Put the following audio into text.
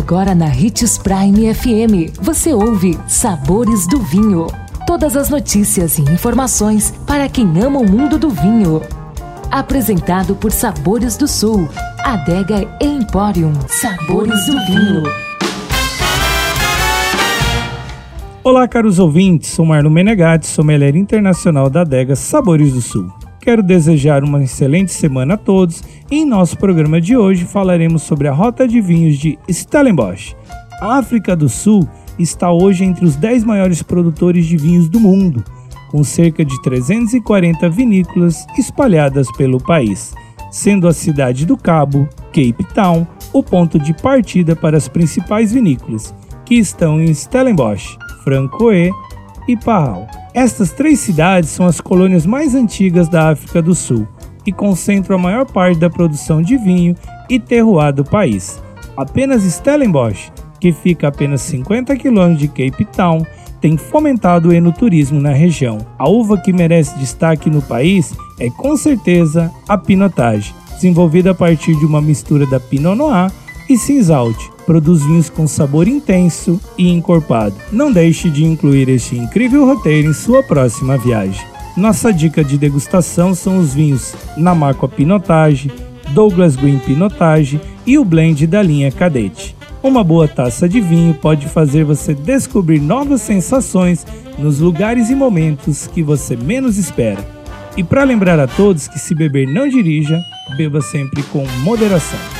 Agora na Ritz Prime FM, você ouve Sabores do Vinho. Todas as notícias e informações para quem ama o mundo do vinho. Apresentado por Sabores do Sul, Adega Emporium. Sabores do Vinho. Olá, caros ouvintes. Sou Marlon Menegatti, sommelier internacional da Adega Sabores do Sul. Quero desejar uma excelente semana a todos e em nosso programa de hoje falaremos sobre a rota de vinhos de Stellenbosch. A África do Sul está hoje entre os 10 maiores produtores de vinhos do mundo, com cerca de 340 vinícolas espalhadas pelo país, sendo a cidade do Cabo, Cape Town, o ponto de partida para as principais vinícolas, que estão em Stellenbosch, Francoë e Parral. Estas três cidades são as colônias mais antigas da África do Sul e concentram a maior parte da produção de vinho e terroir do país. Apenas Stellenbosch, que fica a apenas 50 km de Cape Town, tem fomentado o enoturismo na região. A uva que merece destaque no país é com certeza a Pinotage, desenvolvida a partir de uma mistura da Pinot Noir e Cinsault, produz vinhos com sabor intenso e encorpado. Não deixe de incluir este incrível roteiro em sua próxima viagem. Nossa dica de degustação são os vinhos Namaco Pinotage, Douglas Green Pinotage e o blend da linha Cadete. Uma boa taça de vinho pode fazer você descobrir novas sensações nos lugares e momentos que você menos espera. E para lembrar a todos que se beber não dirija, beba sempre com moderação.